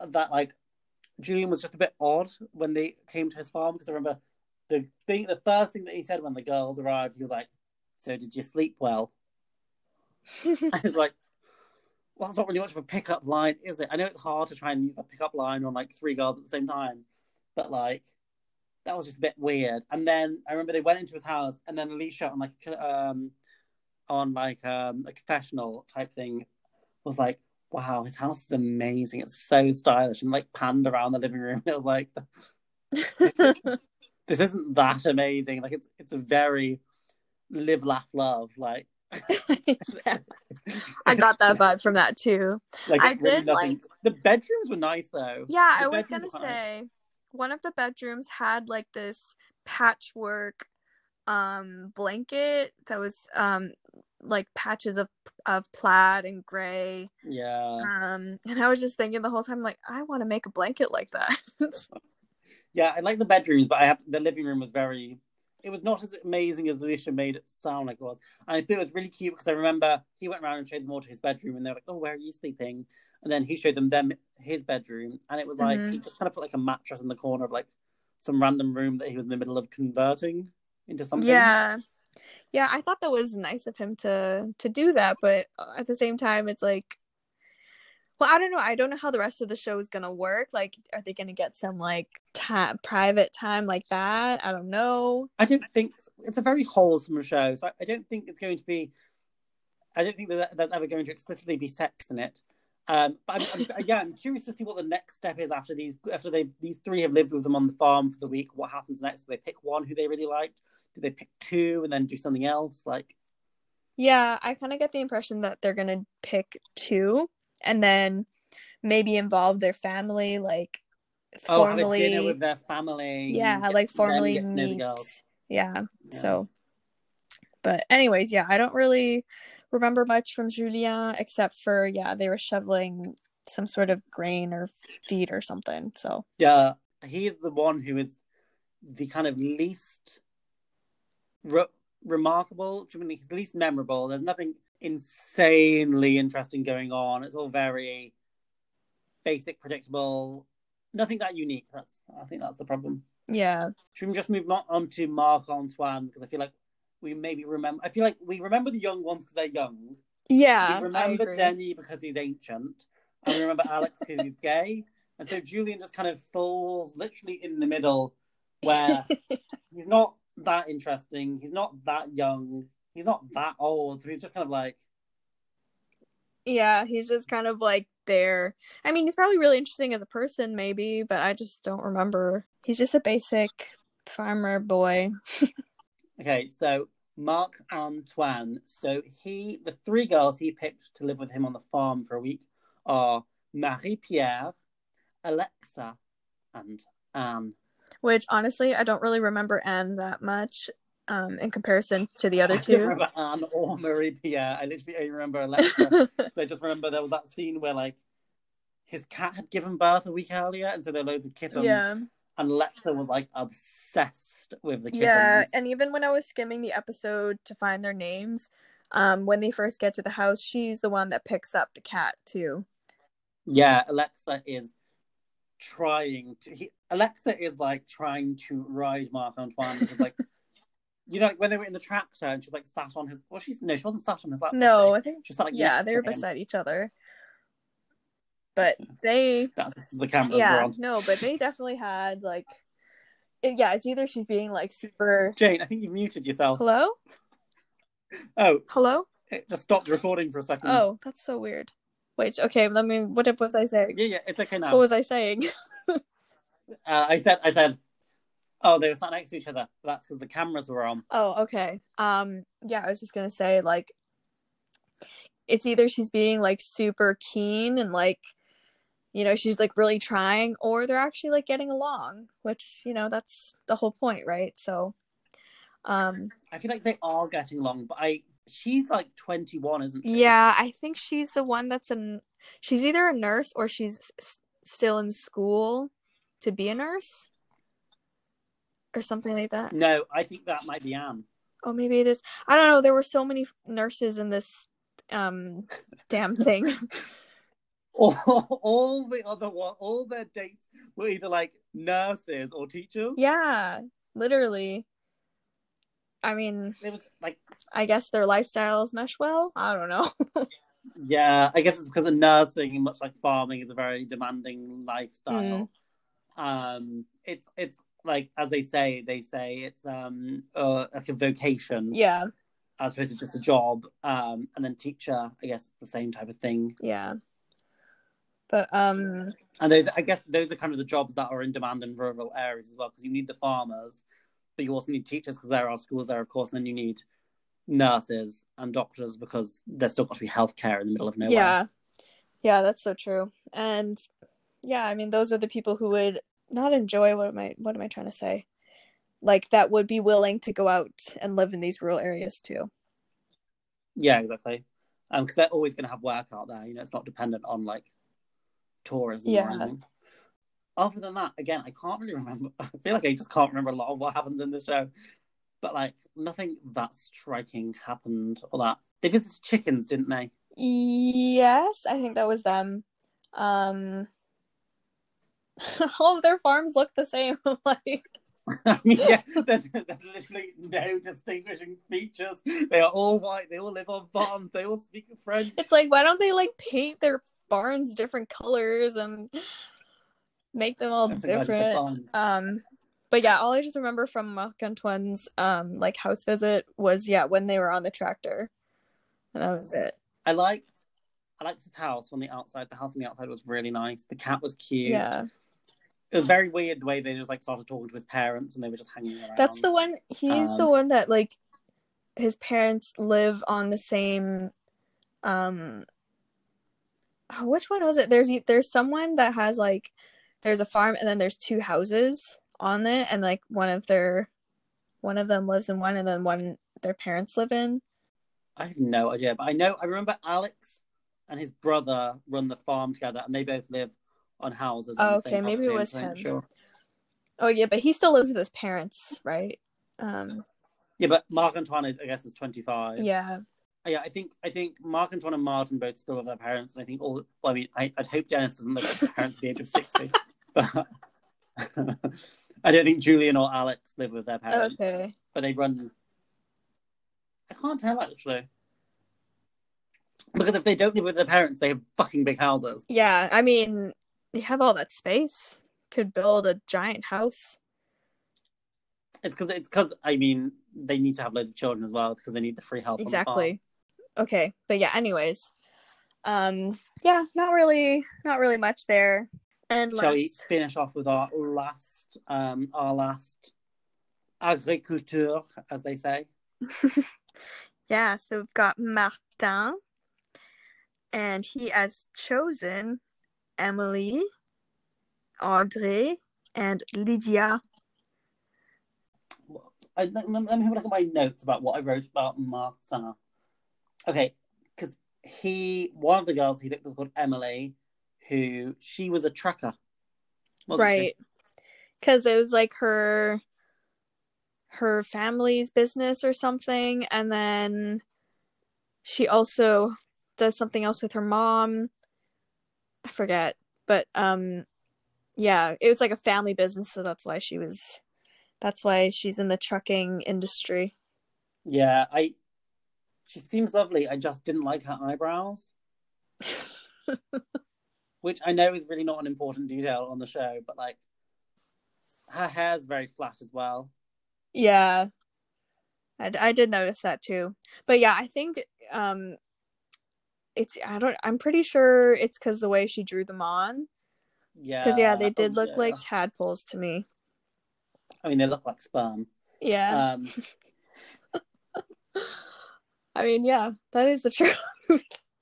that like Julian was just a bit odd when they came to his farm because I remember the thing, the first thing that he said when the girls arrived, he was like, "So did you sleep well?" I was like, "Well, that's not really much of a pickup line, is it?" I know it's hard to try and use a pickup line on like three girls at the same time, but like that was just a bit weird. And then I remember they went into his house, and then Alicia on like um on like um a confessional type thing was like, "Wow, his house is amazing. It's so stylish," and like panned around the living room. It was like, "This isn't that amazing. Like it's it's a very live, laugh, love. Like Yeah, I got that vibe from that too. Like I it's really did nothing. The bedrooms were nice though. Yeah, The I was gonna say. nice. One of the bedrooms had like this patchwork um blanket that was um like patches of of plaid and gray. Yeah. Um and I was just thinking the whole time like I want to make a blanket like that. Yeah, I like the bedrooms, but I have the living room was very. It was not as amazing as Alicia made it sound like it was, and I thought it was really cute because I remember he went around and showed them all to his bedroom, and they were like, "Oh, where are you sleeping?" And then he showed them them his bedroom, and it was like he Mhm. just kind of put like a mattress in the corner of like some random room that he was in the middle of converting into something. yeah. Yeah, I thought that was nice of him to to do that, but at the same time it's like well, I don't know. I don't know how the rest of the show is gonna work. Like, are they gonna get some like time, private time like that? I don't know. I don't think it's a very wholesome show, so I- I don't think it's going to be. I don't think that there's ever going to explicitly be sex in it. Um, but I'm, I'm, yeah, I'm curious to see what the next step is after these after they these three have lived with them on the farm for the week. What happens next? Do they pick one who they really liked? Do they pick two and then do something else? Like, Yeah, I kind of get the impression that they're gonna pick two and then maybe involve their family, like oh, formally. dinner with their family. yeah, like formally get to know the meet. Yeah, Yeah. So, but anyways, yeah, I don't really remember much from Julien except for yeah, they were shoveling some sort of grain or feed or something. So Yeah, he's the one who is the kind of least re- remarkable. I mean, he's least memorable. There's nothing insanely interesting going on. It's all very basic, predictable. Nothing that unique. That's I think that's the problem. yeah, Should we just move on, on to Marc Antoine because I feel like we maybe remember. I feel like we remember the young ones because they're young. yeah, we remember. Denny because he's ancient, and we remember Alex because he's gay. And so Julian just kind of falls literally in the middle where he's not that interesting, he's not that young, he's not that old, so he's just kind of like, Yeah, he's just kind of like there. I mean, he's probably really interesting as a person, maybe, but I just don't remember. He's just a basic farmer boy. okay, so Marc Antoine. So he, the three girls he picked to live with him on the farm for a week are Marie Pierre, Alexa, and Anne. Which honestly, I don't really remember Anne that much um, in comparison to the other I two. remember Anne or Marie Pierre. I literally only remember Alexa. So I just remember there was that scene where like his cat had given birth a week earlier, and so there were loads of kittens. yeah. And Lexa was like obsessed with the kittens. Yeah, and even when I was skimming the episode to find their names, um, when they first get to the house, she's the one that picks up the cat too. Yeah, Alexa is trying to. He, Alexa is like trying to ride Marc Antoine because like. You know, like when they were in the tractor and she's like sat on his. Well, she's no, she wasn't sat on his lap. No, she? I think she sat like yeah, they were beside each other. But they That's the camera yeah, no, but they definitely had like it- yeah, it's either she's being like super Jane, I think you've muted yourself. Hello? Oh, Hello? it just stopped recording for a second. Oh, that's so weird. Wait, okay, let me what if was I saying? yeah, yeah, it's okay now. What was I saying? Uh, I said, I said, oh, they were sat next to each other. That's because the cameras were on. Oh, okay. Um, yeah, I was just gonna say like it's either she's being like super keen and like you know she's like really trying or they're actually like getting along which you know that's the whole point right so um I feel like they are getting along, but I she's like 21, isn't she? yeah i think she's the one that's an she's either a nurse or she's s- still in school to be a nurse or something like that No, I think that might be Anne. oh maybe it is i don't know there were so many nurses in this um damn thing All, all the other one, all their dates were either like nurses or teachers. yeah literally i mean It was like, I guess their lifestyles mesh well. I don't know. yeah, I guess it's because of nursing, much like farming, is a very demanding lifestyle. Um, it's it's like as they say, they say it's um uh, like a vocation yeah, as opposed to just a job. Um, and then teacher, I guess, the same type of thing. yeah. But um And those, I guess, those are kind of the jobs that are in demand in rural areas as well, because you need the farmers, but you also need teachers because there are schools there, of course, and then you need nurses and doctors because there's still got to be healthcare in the middle of nowhere. yeah. Yeah, that's so true. And yeah, I mean those are the people who would not enjoy what am I what am I trying to say? Like that would be willing to go out and live in these rural areas too. yeah, exactly. Um, because they're always going to have work out there. You know, it's not dependent on like tourism Yeah. or anything. Other than that, again, I can't really remember. I feel like I just can't remember a lot of what happens in the show. But like, nothing that striking happened or that. They visited chickens, didn't they? Yes, I think that was them. Um all of their farms look the same. like I mean, yeah, there's, there's literally no distinguishing features. They are all white. They all live on farms. They all speak French. It's like, why don't they like paint their barns different colors and make them all That's the guy just said different? Um, but yeah, all I just remember from Marc Antoine's um like house visit was yeah when they were on the tractor, and that was it. I liked, I liked his house on the outside. The house on the outside was really nice. The cat was cute. Yeah, It was very weird the way they just like started talking to his parents and they were just hanging around. that's the one. He's the Um, one that like his parents live on the same. Um, oh, which one was it? There's there's someone that has like there's a farm and then there's two houses on it and like one of their one of them lives in one and then one their parents live in. I have no idea, but I know I remember Alex and his brother run the farm together, and they both live on houses. Oh, okay, maybe it was him. Sure. Oh yeah, but he still lives with his parents, right? Um Yeah, but Marc Antoine, is, I guess, is twenty five. yeah. yeah. I think I think Marc Antoine and Martin both still have their parents, and I think all. Well, I mean, I, I'd hope Dennis doesn't live with his parents at the age of sixty, but I don't think Julian or Alex live with their parents. Okay. but they run. I can't tell actually. Because if they don't live with their parents, they have fucking big houses. Yeah, I mean, they have all that space. Could build a giant house. It's because it's because I mean they need to have loads of children as well because they need the free help. on the farm. Exactly. Okay, but yeah, anyways. Um yeah, not really not really much there. And Shall we let's finish off with our last, um, our last agriculture, as they say? Yeah, so we've got Martin and he has chosen Emily, Audrey, and Lydia. I, let, me have a look at my notes about what I wrote about Martin. Okay, because he, one of the girls he picked was called Emily, who she was a trucker. Right. Cuz it was like her her family's business or something and then she also does something else with her mom. I forget, but um yeah, it was like a family business so that's why she was that's why she's in the trucking industry. Yeah, I. She seems lovely. I just didn't like her eyebrows, which I know is really not an important detail on the show, but like, her hair's very flat as well. Yeah. I, I did notice that too. But yeah, I think um it's I don't I'm pretty sure it's cuz the way she drew them on. Yeah. Because yeah, they did oh, look yeah. like tadpoles to me. I mean, they look like sperm. Yeah. Um, I mean, yeah, that is the truth.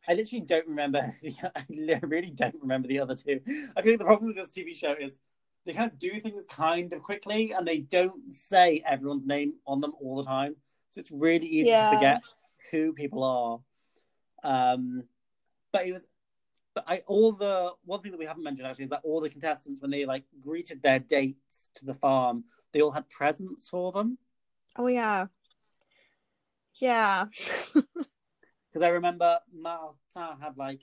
I literally don't remember. The, I really don't remember the other two. I feel like the problem with this TV show is they kind of do things kind of quickly, and they don't say everyone's name on them all the time. So it's really easy Yeah. to forget who people are. Um, but it was, but I all the one thing that we haven't mentioned actually is that all the contestants when they like greeted their dates to the farm, they all had presents for them. oh yeah. Yeah. Because I remember Martin had like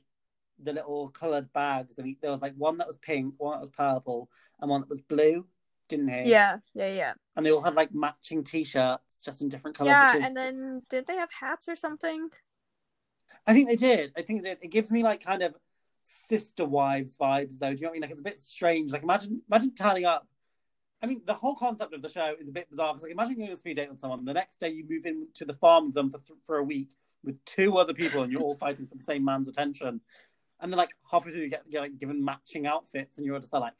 the little coloured bags. I mean, there was like one that was pink, one that was purple, and one that was blue, didn't he? yeah. Yeah. Yeah. And they all had like matching T-shirts, just in different colours. Yeah. is- And then did they have hats or something? I think they did. I think they did. It gives me like kind of sister wives vibes, though. Do you know what I mean? Like it's a bit strange. Like imagine, imagine turning up. I mean, the whole concept of the show is a bit bizarre. Because like, imagine you're going on a speed date with someone. The next day, you move into the farm with them for th- for a week with two other people, and you're all fighting for the same man's attention. And then, like halfway through, you get, get like given matching outfits, and you're just there, like,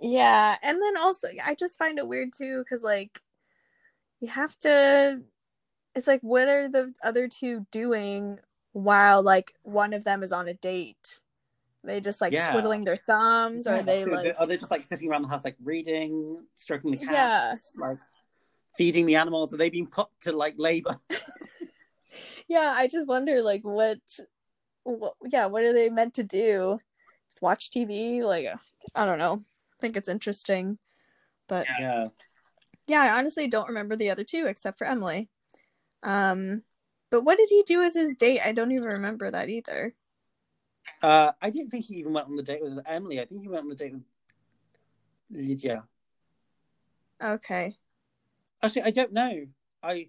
Yeah. And then also, I just find it weird too, because like, you have to. It's like, what are the other two doing while like one of them is on a date? They just like Yeah. twiddling their thumbs, or Yeah, they like, are they just like sitting around the house, like reading, stroking the cats, Yeah. like feeding the animals? Are they being put to like labor? Yeah, I just wonder like what, what yeah, what are they meant to do? Just watch TV? Like I don't know. I think it's interesting. But yeah. yeah, I honestly don't remember the other two except for Emily. Um but what did he do as his date? I don't even remember that either. Uh, I didn't think he even went on the date with Emily. I think he went on the date with Lydia. Okay. Actually, I don't know. I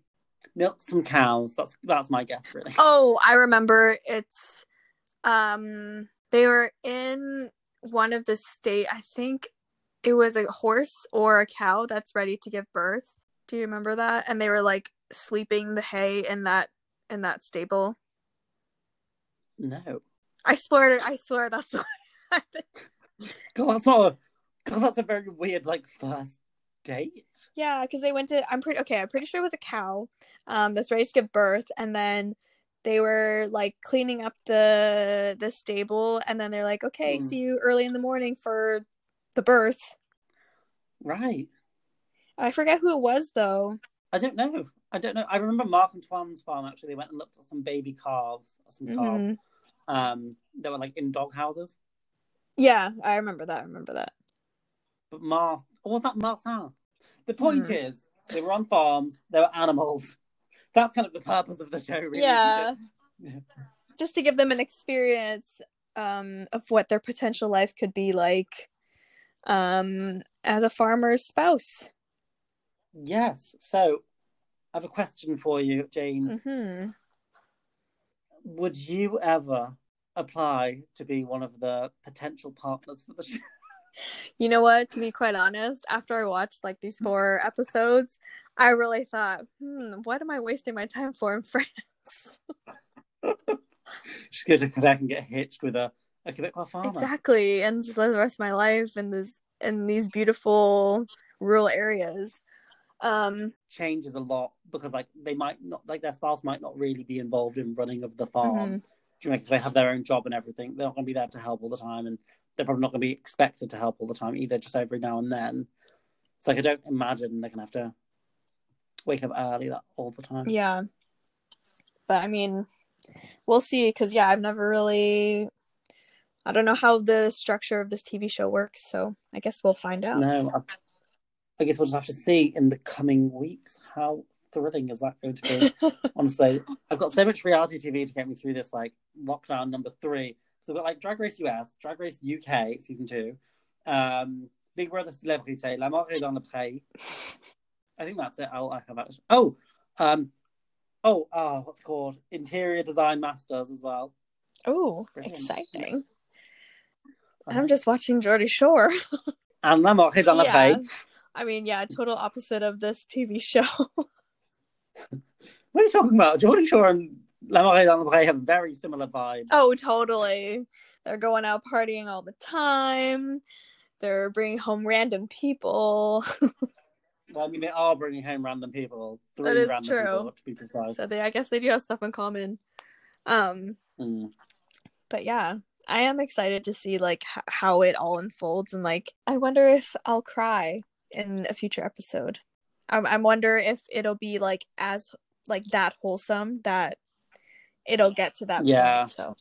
milked some cows. That's that's my guess, really. Oh, I remember it's um they were in one of the state I think it was a horse or a cow that's ready to give birth. Do you remember that? And they were like sweeping the hay in that in that stable. No, I swear I swear that's what happened. God, that's not a. God, that's a very weird like first date. Yeah, because they went to I'm pretty okay, I'm pretty sure it was a cow um that's ready to give birth and then they were like cleaning up the the stable and then they're like, Okay, Hmm. see you early in the morning for the birth. Right. I forget who it was though. I don't know. I don't know. I remember Marc Antoine's farm actually. They went and looked at some baby calves, some calves. Mhm. Um, they were like in dog houses. Yeah, I remember that. I remember that. But Mark, or was that Martin? The point Hmm. is, they were on farms. They were animals. That's kind of the purpose of the show, really. Yeah. Yeah. Just to give them an experience um of what their potential life could be like um as a farmer's spouse. Yes. So, I have a question for you, Jane. hmm Would you ever apply to be one of the potential partners for the show? You know what? To be quite honest, after I watched like these four episodes, I really thought, hmm, what am I wasting my time for in France? Just go to Quebec and get hitched with a, a Quebecois farmer. exactly, and just live the rest of my life in this in these beautiful rural areas. Um, Changes a lot because, like, they might not, like, their spouse might not really be involved in running of the farm. mhm. Do you know, if they have their own job and everything, they're not going to be there to help all the time, and they're probably not going to be expected to help all the time either, just every now and then. It's like I don't imagine they're going to have to wake up early that all the time. yeah, but I mean, we'll see. Because yeah, I've never really. I don't know how the structure of this TV show works, so I guess we'll find out. No, I, guess we'll just have to see in the coming weeks how thrilling is that going to be. Honestly, I've got so much reality TV to get me through this like lockdown number three. So I've got like Drag Race US, Drag Race UK season two, um, Big Brother Celebrity, L'amour dans le Pré. I think that's it. I'll I have actually. Oh, um, oh, uh, what's it called? Interior Design Masters as well. Oh, exciting! I'm just watching Geordie Shore. and L'amour dans le Yeah. Pré. I mean, yeah, total opposite of this TV show. What are you talking about? Geordie Shore and L'amour est dans le have very similar vibes. oh, totally. They're going out partying all the time. They're bringing home random people. Well, I mean, they are bringing home random people. Three That is random true. people, to be precise. so they I guess they do have stuff in common. Um Mm. but yeah, I am excited to see like h- how it all unfolds and like I wonder if I'll cry in a future episode. I'm I wonder if it'll be like as like that wholesome that it'll get to that Yeah. point. So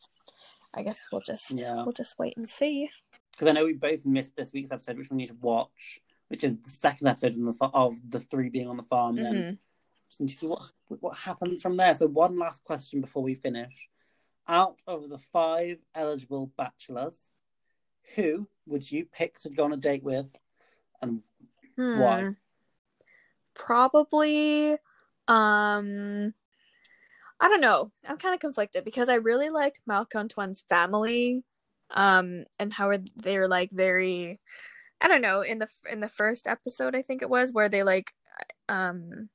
I guess we'll just Yeah. we'll just wait and see. Because I know we both missed this week's episode, which we need to watch, which is the second episode in the fa- of the three being on the farm. And Mhm. then just need to see what what happens from there. So one last question before we finish: Out of the five eligible bachelors, who would you pick to go on a date with, and Why? Hmm. Probably um I don't know. I'm kind of conflicted because I really liked Marc Antoine's family um and how they're like very I don't know in the in the first episode I think it was where they like um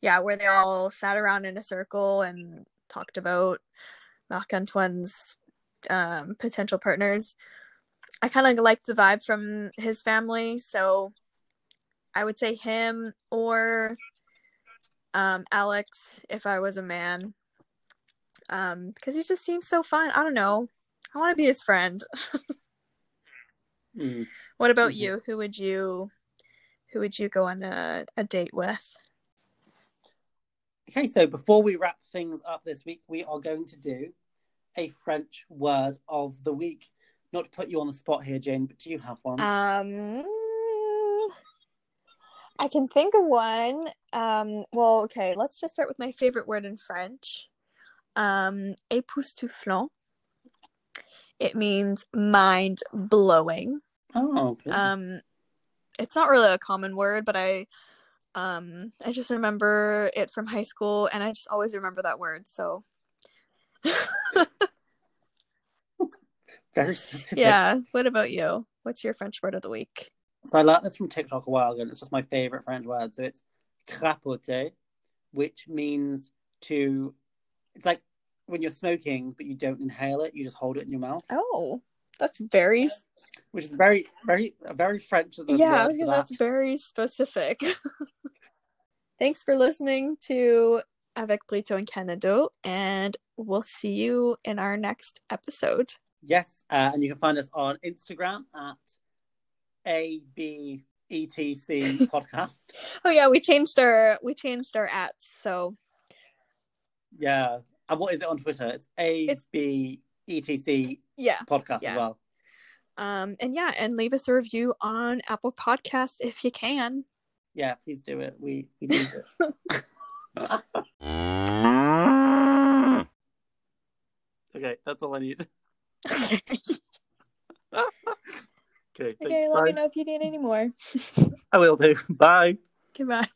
yeah, where they all sat around in a circle and talked about Marc Antoine's um potential partners. I kind of liked the vibe from his family, so I would say him or um Alex if I was a man. Um because he just seems so fun. I don't know. I want to be his friend. Mm. what about Mhm. you? Who would you who would you go on a, a date with? Okay, so before we wrap things up this week, we are going to do a French word of the week. Not to put you on the spot here, Jane, but do you have one? Um I can think of one. Um well, okay, let's just start with my favorite word in French. Um époustouflant. It means mind blowing. oh, okay. Um it's not really a common word, but I um I just remember it from high school and I just always remember that word. So Very specific. yeah, what about you? What's your French word of the week? So I learned this from TikTok a while ago, and it's just my favorite French word. So it's crapoter, which means to. It's like when you're smoking, but you don't inhale it; you just hold it in your mouth, Oh, that's very which is very, very, very French. yeah, because that. that's very specific. Thanks for listening to Avec Plito and Canada, and we'll see you in our next episode. Yes, uh, and you can find us on Instagram at abetc podcast. Oh yeah, we changed our we changed our ats, so Yeah, and what is it on Twitter? It's abetc yeah. podcast Yeah. as well. Um and yeah, and leave us a review on Apple Podcasts if you can. Yeah, please do it. We we need it. okay, that's all I need. okay, Okay, let me know if you need any more. I will do. Bye. Goodbye.